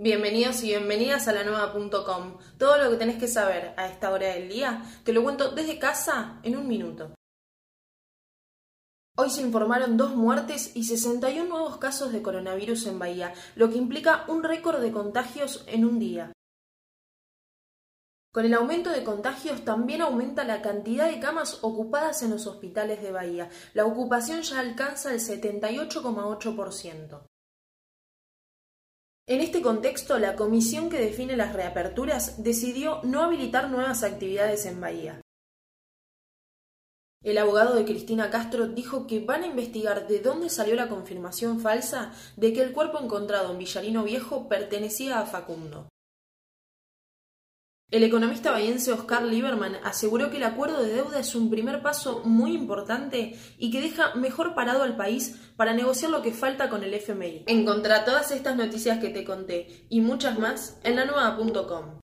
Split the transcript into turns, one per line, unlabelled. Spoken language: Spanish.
Bienvenidos y bienvenidas a la nueva.com. Todo lo que tenés que saber a esta hora del día te lo cuento desde casa en un minuto. Hoy se informaron dos muertes y 61 nuevos casos de coronavirus en Bahía, lo que implica un récord de contagios en un día. Con el aumento de contagios también aumenta la cantidad de camas ocupadas en los hospitales de Bahía. La ocupación ya alcanza el 78,8%. En este contexto, la comisión que define las reaperturas decidió no habilitar nuevas actividades en Bahía. El abogado de Cristina Castro dijo que van a investigar de dónde salió la confirmación falsa de que el cuerpo encontrado en Villarino Viejo pertenecía a Facundo. El economista bahiense Oscar Lieberman aseguró que el acuerdo de deuda es un primer paso muy importante y que deja mejor parado al país para negociar lo que falta con el FMI. Encontrá todas estas noticias que te conté y muchas más en la nueva.com.